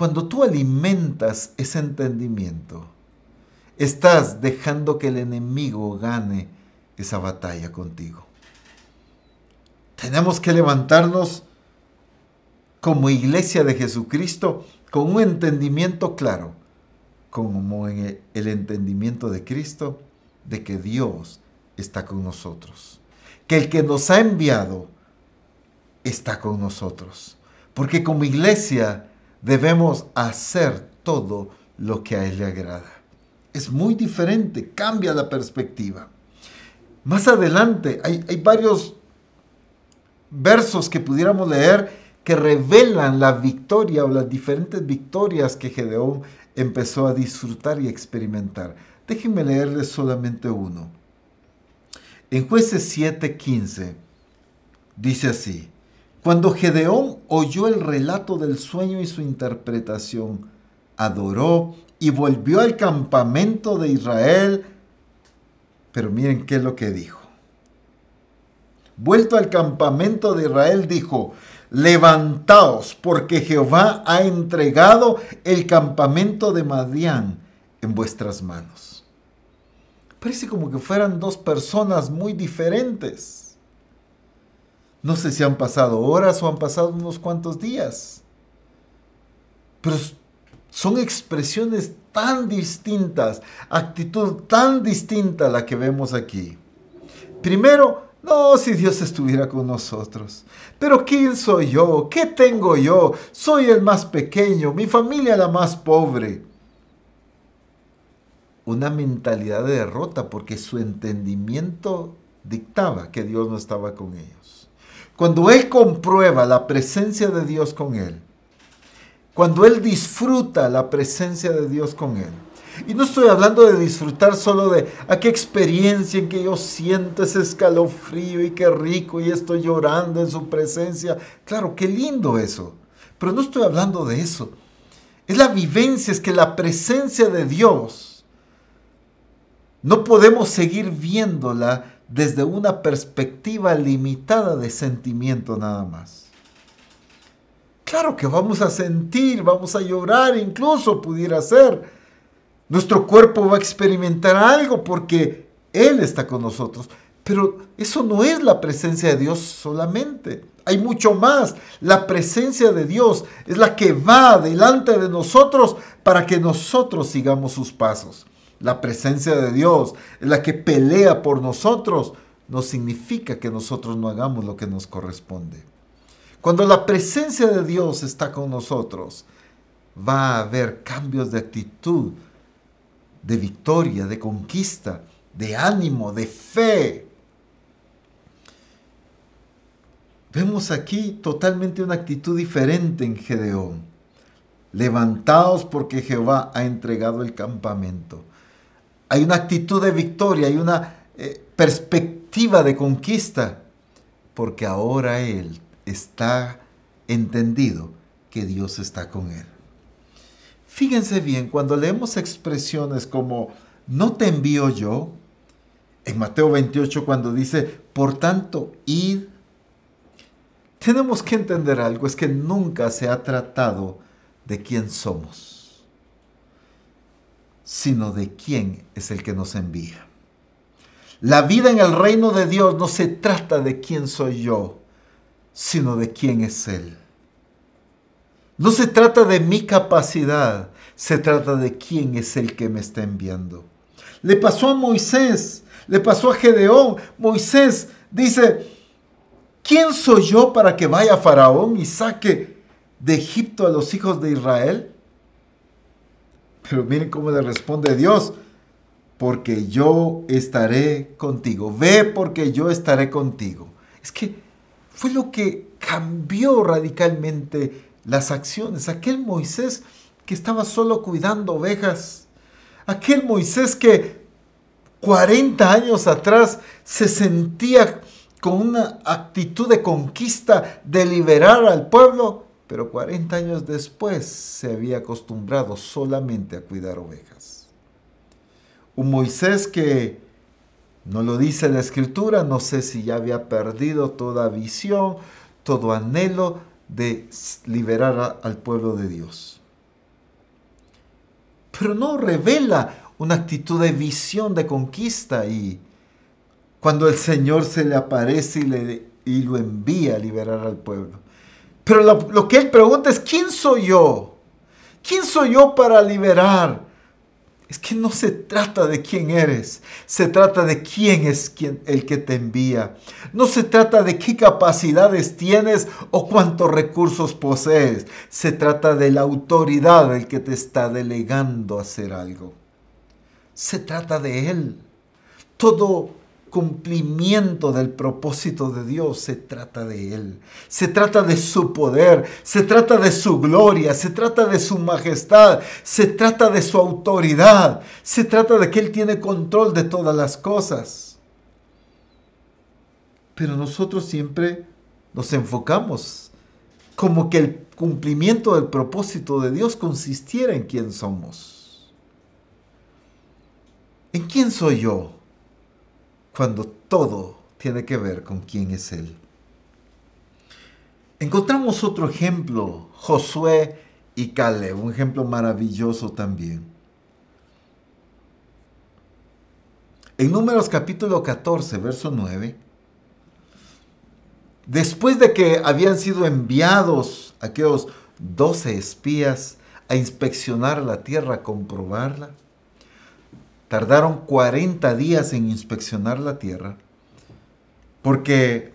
Cuando tú alimentas ese entendimiento, estás dejando que el enemigo gane esa batalla contigo. Tenemos que levantarnos como iglesia de Jesucristo con un entendimiento claro, como en el entendimiento de Cristo de que Dios está con nosotros. Que el que nos ha enviado está con nosotros. Porque como iglesia debemos hacer todo lo que a Él le agrada. Es muy diferente, cambia la perspectiva. Más adelante hay, varios versos que pudiéramos leer que revelan la victoria o las diferentes victorias que Gedeón empezó a disfrutar y experimentar. Déjenme leerles solamente uno. En jueces 7:15 dice así, cuando Gedeón oyó el relato del sueño y su interpretación, adoró y volvió al campamento de Israel. Pero miren qué es lo que dijo. Vuelto al campamento de Israel, dijo, levantaos, porque Jehová ha entregado el campamento de Madián en vuestras manos. Parece como que fueran dos personas muy diferentes. No sé si han pasado horas o han pasado unos cuantos días. Pero son expresiones tan distintas, actitud tan distinta a la que vemos aquí. Primero, no, si Dios estuviera con nosotros. Pero ¿quién soy yo? ¿Qué tengo yo? Soy el más pequeño, mi familia la más pobre una mentalidad de derrota porque su entendimiento dictaba que Dios no estaba con ellos. Cuando él comprueba la presencia de Dios con él, cuando él disfruta la presencia de Dios con él, y no estoy hablando de disfrutar solo de a qué experiencia en que yo siento ese escalofrío y qué rico y estoy llorando en su presencia. Claro, qué lindo eso. Pero no estoy hablando de eso. Es la vivencia, es que la presencia de Dios no podemos seguir viéndola desde una perspectiva limitada de sentimiento nada más. Claro que vamos a sentir, vamos a llorar, incluso pudiera ser. Nuestro cuerpo va a experimentar algo porque Él está con nosotros. Pero eso no es la presencia de Dios solamente. Hay mucho más. La presencia de Dios es la que va delante de nosotros para que nosotros sigamos sus pasos la presencia de Dios, la que pelea por nosotros, no significa que nosotros no hagamos lo que nos corresponde. Cuando la presencia de Dios está con nosotros, va a haber cambios de actitud, de victoria, de conquista, de ánimo, de fe. Vemos aquí totalmente una actitud diferente en Gedeón. Levantaos porque Jehová ha entregado el campamento hay una actitud de victoria, hay una eh, perspectiva de conquista, porque ahora Él está entendido que Dios está con Él. Fíjense bien, cuando leemos expresiones como no te envío yo, en Mateo 28 cuando dice, por tanto, id, tenemos que entender algo, es que nunca se ha tratado de quién somos, sino de quién es el que nos envía. La vida en el reino de Dios no se trata de quién soy yo, sino de quién es Él. No se trata de mi capacidad, se trata de quién es el que me está enviando. Le pasó a Moisés, le pasó a Gedeón. Moisés dice, ¿quién soy yo para que vaya Faraón y saque de Egipto a los hijos de Israel? Pero miren cómo le responde Dios, porque yo estaré contigo. Ve porque yo estaré contigo. Es que fue lo que cambió radicalmente las acciones. Aquel Moisés que estaba solo cuidando ovejas. Aquel Moisés que 40 años atrás se sentía con una actitud de conquista, de liberar al pueblo, pero 40 años después se había acostumbrado solamente a cuidar ovejas. Un Moisés que no lo dice la escritura, no sé si ya había perdido toda visión, todo anhelo de liberar al pueblo de Dios. Pero no revela una actitud de visión, de conquista y cuando el Señor se le aparece y, le, y lo envía a liberar al pueblo. Pero lo, que él pregunta es, ¿quién soy yo? ¿Quién soy yo para liberar? Es que no se trata de quién eres, se trata de quién es quien, el que te envía. No se trata de qué capacidades tienes o cuántos recursos posees. Se trata de la autoridad del que te está delegando hacer algo. Se trata de Él. Todo cumplimiento del propósito de Dios se trata de Él. Se trata de su poder, se trata de su gloria, se trata de su majestad, se trata de su autoridad, se trata de que Él tiene control de todas las cosas. Pero nosotros siempre nos enfocamos como que el cumplimiento del propósito de Dios consistiera en quién somos. ¿En quién soy yo cuando todo tiene que ver con quién es Él? Encontramos otro ejemplo, Josué y Caleb, un ejemplo maravilloso también. En Números capítulo 14, verso 9, después de que habían sido enviados aquellos 12 espías a inspeccionar la tierra, a comprobarla, tardaron 40 días en inspeccionar la tierra, porque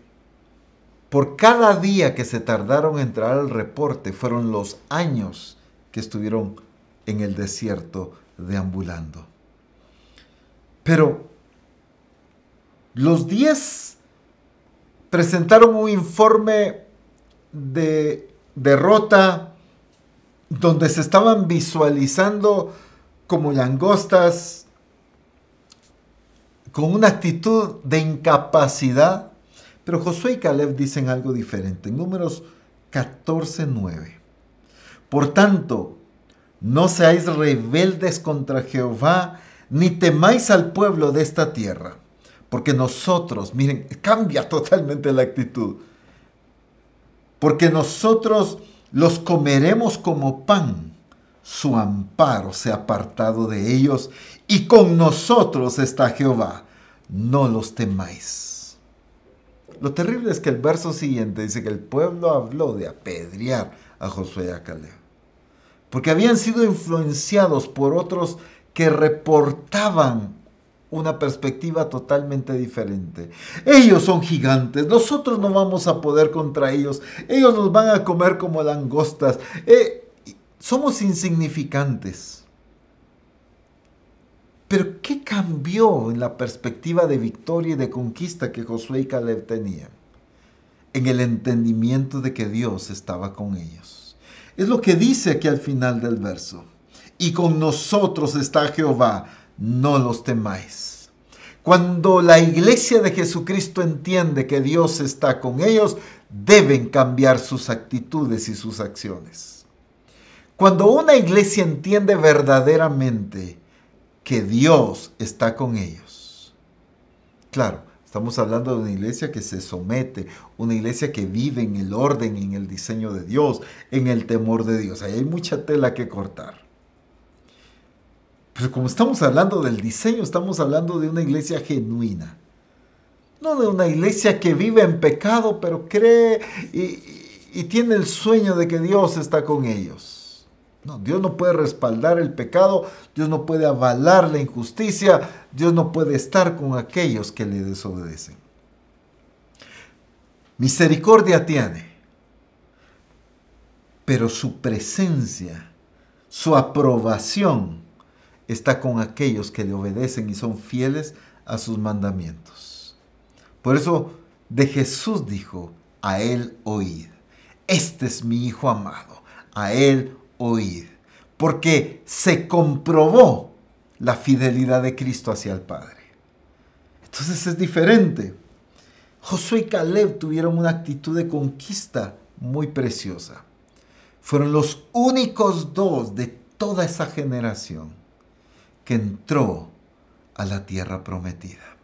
por cada día que se tardaron en entrar al reporte fueron los años que estuvieron en el desierto deambulando. Pero los 10 presentaron un informe de derrota donde se estaban visualizando como langostas con una actitud de incapacidad. Pero Josué y Caleb dicen algo diferente. En números 14, 9. Por tanto, no seáis rebeldes contra Jehová, ni temáis al pueblo de esta tierra. Porque nosotros, miren, [laughs] cambia totalmente la actitud. Porque nosotros los comeremos como pan. Su amparo se ha apartado de ellos y con nosotros está Jehová, no los temáis. Lo terrible es que el verso siguiente dice que el pueblo habló de apedrear a Josué y a Caleb, porque habían sido influenciados por otros que reportaban una perspectiva totalmente diferente. Ellos son gigantes, nosotros no vamos a poder contra ellos, ellos nos van a comer como langostas, eh, somos insignificantes. Pero ¿qué cambió en la perspectiva de victoria y de conquista que Josué y Caleb tenían? En el entendimiento de que Dios estaba con ellos. Es lo que dice aquí al final del verso. Y con nosotros está Jehová, no los temáis. Cuando la iglesia de Jesucristo entiende que Dios está con ellos, deben cambiar sus actitudes y sus acciones. Cuando una iglesia entiende verdaderamente que Dios está con ellos. Claro, Estamos hablando de una iglesia que se somete, una iglesia que vive en el orden, en el diseño de Dios, en el temor de Dios. Ahí hay mucha tela que cortar. Pero como estamos hablando del diseño, estamos hablando de una iglesia genuina. No de una iglesia que vive en pecado, pero cree y, tiene el sueño de que Dios está con ellos. No, Dios no puede respaldar el pecado, Dios no puede avalar la injusticia, Dios no puede estar con aquellos que le desobedecen. Misericordia tiene, pero su presencia, su aprobación está con aquellos que le obedecen y son fieles a sus mandamientos. Por eso de Jesús dijo, a él oíd. Este es mi Hijo amado, a él oíd. Porque se comprobó la fidelidad de Cristo hacia el Padre. Entonces es diferente. Josué y Caleb tuvieron una actitud de conquista muy preciosa. Fueron los únicos dos de toda esa generación que entró a la tierra prometida.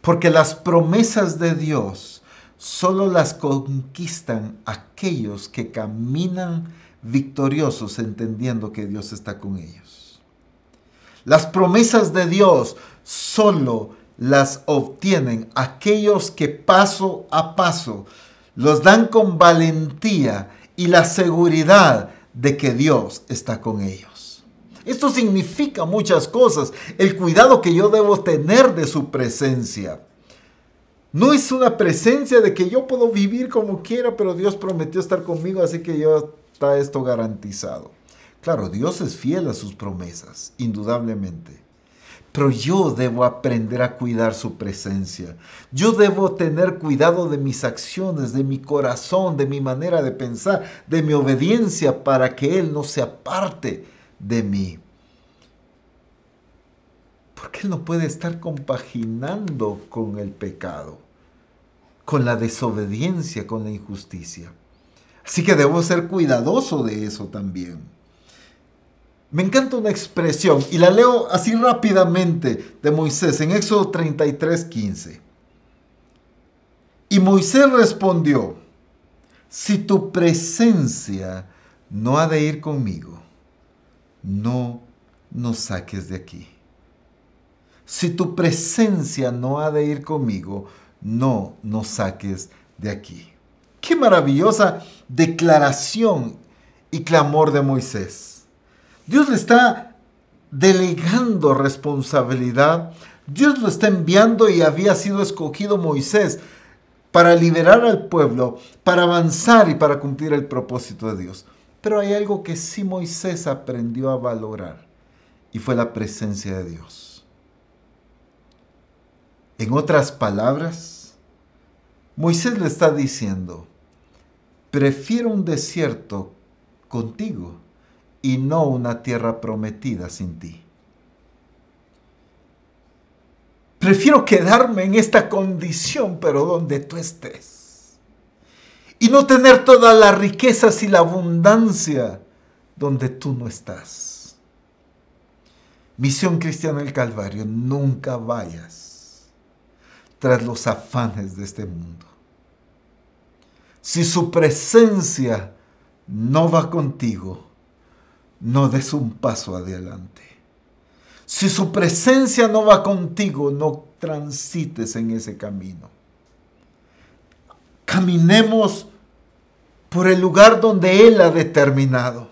Porque las promesas de Dios solo las conquistan aquellos que caminan victoriosos entendiendo que Dios está con ellos. Las promesas de Dios solo las obtienen aquellos que paso a paso los dan con valentía y la seguridad de que Dios está con ellos. Esto significa muchas cosas. El cuidado que yo debo tener de su presencia. No es una presencia de que yo puedo vivir como quiera, pero Dios prometió estar conmigo, así que ya está esto garantizado. Claro, Dios es fiel a sus promesas, indudablemente. Pero yo debo aprender a cuidar su presencia. Yo debo tener cuidado de mis acciones, de mi corazón, de mi manera de pensar, de mi obediencia para que Él no se aparte de mí. Porque Él no puede estar compaginando con el pecado, con la desobediencia, con la injusticia. Así que debo ser cuidadoso de eso también. Me encanta una expresión y la leo así rápidamente de Moisés en Éxodo 33, 15. Y Moisés respondió, si tu presencia no ha de ir conmigo, no nos saques de aquí. Si tu presencia no ha de ir conmigo, no nos saques de aquí. Qué maravillosa declaración y clamor de Moisés. Dios le está delegando responsabilidad. Dios lo está enviando y había sido escogido Moisés para liberar al pueblo, para avanzar y para cumplir el propósito de Dios. Pero hay algo que sí Moisés aprendió a valorar y fue la presencia de Dios. En otras palabras, Moisés le está diciendo, prefiero un desierto contigo y no una tierra prometida sin ti. Prefiero quedarme en esta condición, pero donde tú estés y no tener todas las riquezas y la abundancia donde tú no estás. Misión Cristiana del Calvario, nunca vayas tras los afanes de este mundo. Si su presencia no va contigo, no des un paso adelante. Si su presencia no va contigo, no transites en ese camino. Caminemos por el lugar donde Él ha determinado.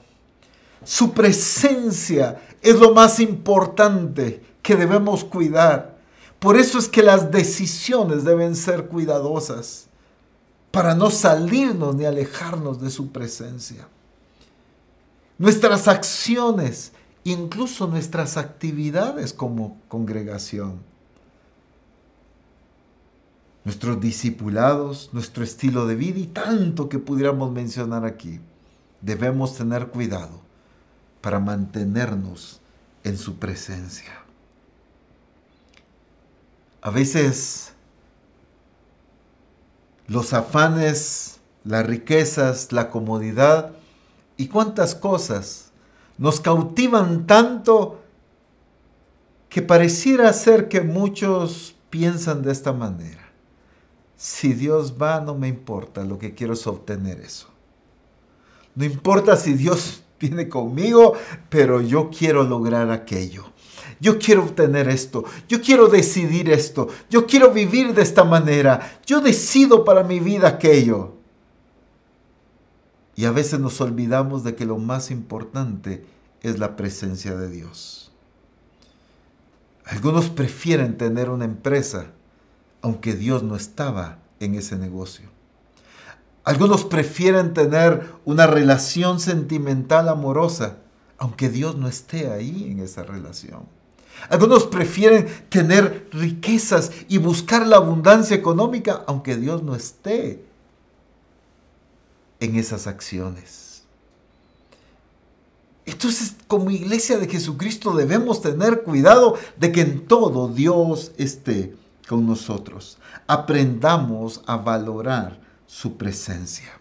Su presencia es lo más importante que debemos cuidar. Por eso es que las decisiones deben ser cuidadosas para no salirnos ni alejarnos de su presencia. Nuestras acciones, incluso nuestras actividades como congregación, nuestros discipulados, nuestro estilo de vida y tanto que pudiéramos mencionar aquí. Debemos tener cuidado para mantenernos en su presencia. A veces los afanes, las riquezas, la comodidad y cuántas cosas nos cautivan tanto que pareciera ser que muchos piensan de esta manera. Si Dios va, no me importa, lo que quiero es obtener eso. No importa si Dios [laughs] viene conmigo, pero yo quiero lograr aquello. Yo quiero obtener esto, yo quiero decidir esto, yo quiero vivir de esta manera, yo decido para mi vida aquello. Y a veces nos olvidamos de que lo más importante es la presencia de Dios. Algunos prefieren tener una empresa, aunque Dios no estaba en ese negocio. Algunos prefieren tener una relación sentimental amorosa, aunque Dios no esté ahí en esa relación. Algunos prefieren tener riquezas y buscar la abundancia económica, aunque Dios no esté en esas acciones. Entonces, como iglesia de Jesucristo debemos tener cuidado de que en todo Dios esté con nosotros. Aprendamos a valorar su presencia.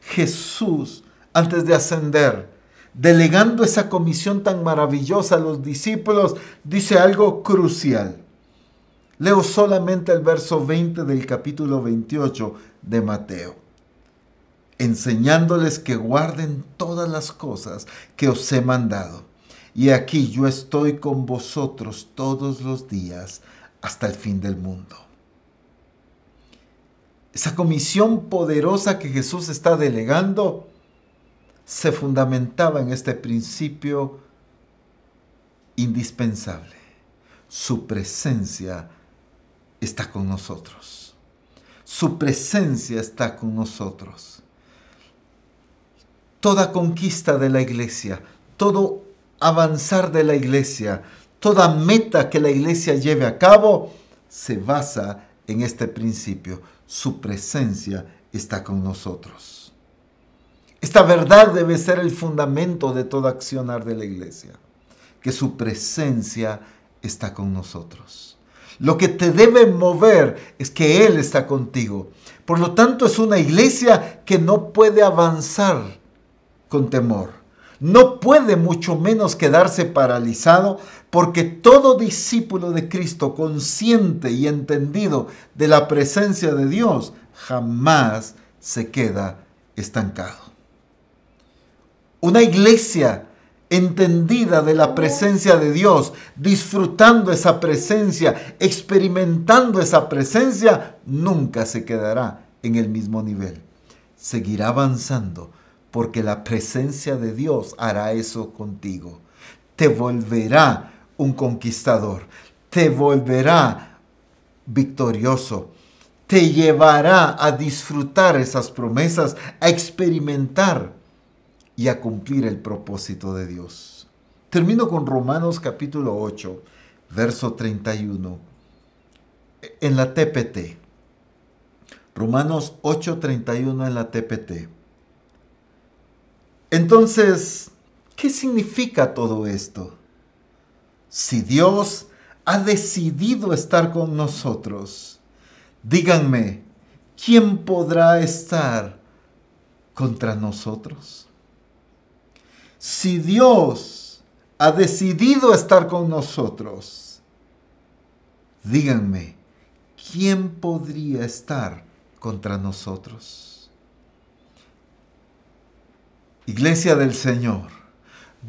Jesús, antes de ascender, delegando esa comisión tan maravillosa a los discípulos, dice algo crucial. Leo solamente el verso 20 del capítulo 28 de Mateo enseñándoles que guarden todas las cosas que os he mandado. Y aquí yo estoy con vosotros todos los días hasta el fin del mundo. Esa comisión poderosa que Jesús está delegando se fundamentaba en este principio indispensable. Su presencia está con nosotros. Su presencia está con nosotros toda conquista de la iglesia, todo avanzar de la iglesia, toda meta que la iglesia lleve a cabo, se basa en este principio. Su presencia está con nosotros. Esta verdad debe ser el fundamento de todo accionar de la iglesia, que su presencia está con nosotros. Lo que te debe mover es que Él está contigo. Por lo tanto, es una iglesia que no puede avanzar con temor. No puede mucho menos quedarse paralizado porque todo discípulo de Cristo consciente y entendido de la presencia de Dios jamás se queda estancado. Una iglesia entendida de la presencia de Dios, disfrutando esa presencia, experimentando esa presencia, nunca se quedará en el mismo nivel. Seguirá avanzando porque la presencia de Dios hará eso contigo. Te volverá un conquistador, te volverá victorioso, te llevará a disfrutar esas promesas, a experimentar y a cumplir el propósito de Dios. Termino con Romanos capítulo 8, verso 31, en la TPT. Romanos 8:31 en la TPT. Entonces, ¿qué significa todo esto? Si Dios ha decidido estar con nosotros, díganme, ¿quién podrá estar contra nosotros? Si Dios ha decidido estar con nosotros, díganme, ¿quién podría estar contra nosotros? Iglesia del Señor,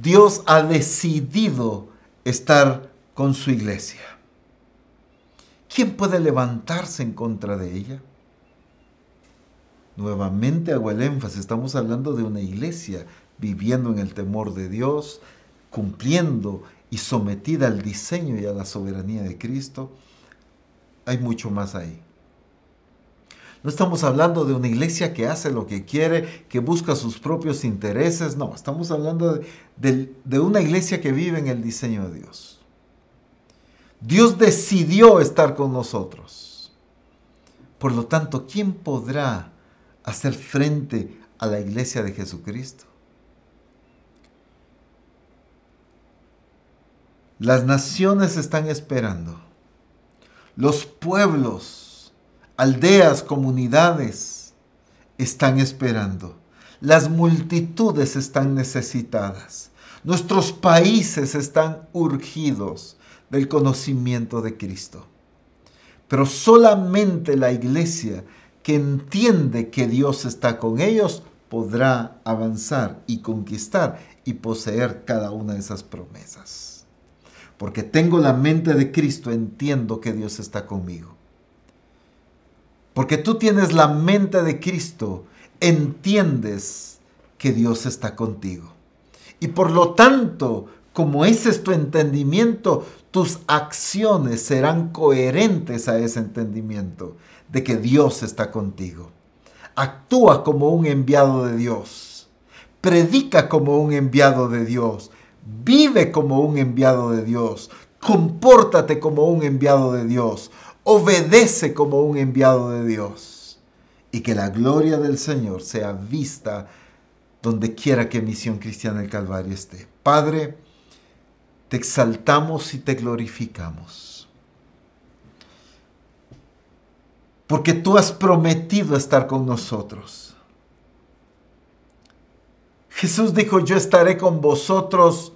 Dios ha decidido estar con su iglesia. ¿Quién puede levantarse en contra de ella? Nuevamente hago el énfasis, estamos hablando de una iglesia viviendo en el temor de Dios, cumpliendo y sometida al diseño y a la soberanía de Cristo. Hay mucho más ahí. No estamos hablando de una iglesia que hace lo que quiere, que busca sus propios intereses. No, estamos hablando de, una iglesia que vive en el diseño de Dios. Dios decidió estar con nosotros. Por lo tanto, ¿quién podrá hacer frente a la iglesia de Jesucristo? Las naciones están esperando. Los pueblos aldeas, comunidades están esperando. Las multitudes están necesitadas. Nuestros países están urgidos del conocimiento de Cristo. Pero solamente la iglesia que entiende que Dios está con ellos podrá avanzar y conquistar y poseer cada una de esas promesas. Porque tengo la mente de Cristo, entiendo que Dios está conmigo. Porque tú tienes la mente de Cristo, entiendes que Dios está contigo. Y por lo tanto, como ese es tu entendimiento, tus acciones serán coherentes a ese entendimiento de que Dios está contigo. Actúa como un enviado de Dios. Predica como un enviado de Dios. Vive como un enviado de Dios. Compórtate como un enviado de Dios. Obedece como un enviado de Dios. Y que la gloria del Señor sea vista donde quiera que Misión Cristiana del Calvario esté. Padre, te exaltamos y te glorificamos. Porque tú has prometido estar con nosotros. Jesús dijo, yo estaré con vosotros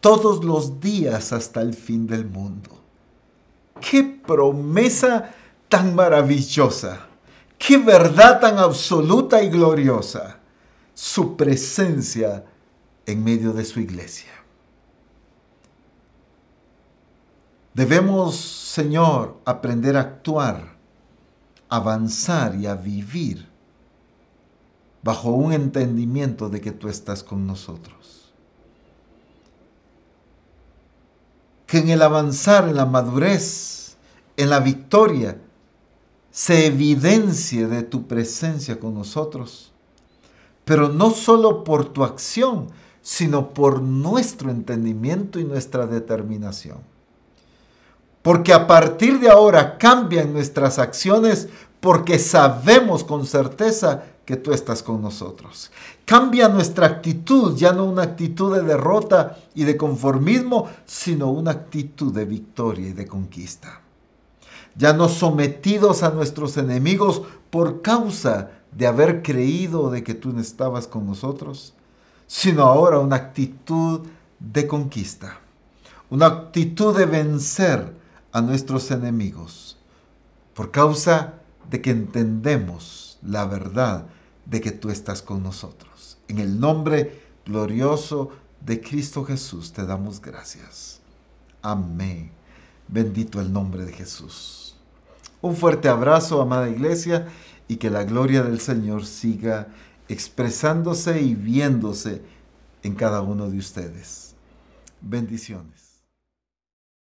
todos los días hasta el fin del mundo. Qué promesa tan maravillosa. Qué verdad tan absoluta y gloriosa. Su presencia en medio de su iglesia. Debemos, Señor, aprender a actuar, avanzar y a vivir bajo un entendimiento de que tú estás con nosotros. Que en el avanzar, en la madurez, en la victoria, se evidencie de tu presencia con nosotros, pero no solo por tu acción, sino por nuestro entendimiento y nuestra determinación. Porque a partir de ahora cambian nuestras acciones porque sabemos con certeza que tú estás con nosotros. Cambia nuestra actitud, ya no una actitud de derrota y de conformismo, sino una actitud de victoria y de conquista. Ya no sometidos a nuestros enemigos por causa de haber creído de que tú estabas con nosotros, sino ahora una actitud de conquista, una actitud de vencer a nuestros enemigos por causa de que entendemos la verdad de que tú estás con nosotros. En el nombre glorioso de Cristo Jesús te damos gracias. Amén. Bendito el nombre de Jesús. Un fuerte abrazo, amada iglesia, y que la gloria del Señor siga expresándose y viéndose en cada uno de ustedes. Bendiciones.